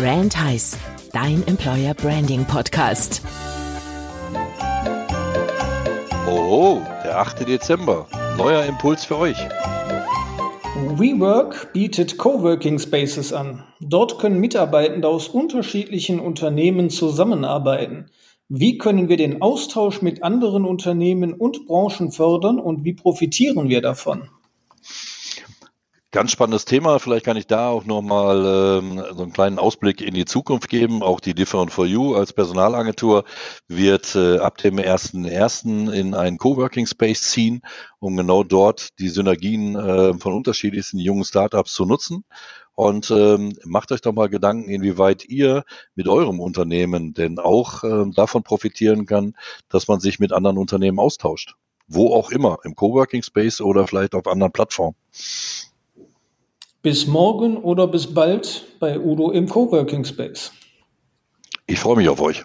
Brand Heiß, dein Employer Branding Podcast. Oh, der 8. Dezember. Neuer Impuls für euch. WeWork bietet Coworking Spaces an. Dort können Mitarbeitende aus unterschiedlichen Unternehmen zusammenarbeiten. Wie können wir den Austausch mit anderen Unternehmen und Branchen fördern und wie profitieren wir davon? Ganz spannendes Thema. Vielleicht kann ich da auch nochmal ähm, so einen kleinen Ausblick in die Zukunft geben. Auch die Different for You als Personalagentur wird äh, ab dem 1.1. in einen Coworking Space ziehen, um genau dort die Synergien äh, von unterschiedlichsten jungen Startups zu nutzen. Und ähm, macht euch doch mal Gedanken, inwieweit ihr mit eurem Unternehmen denn auch ähm, davon profitieren kann, dass man sich mit anderen Unternehmen austauscht. Wo auch immer, im Coworking Space oder vielleicht auf anderen Plattformen. Bis morgen oder bis bald bei Udo im Coworking Space. Ich freue mich auf euch.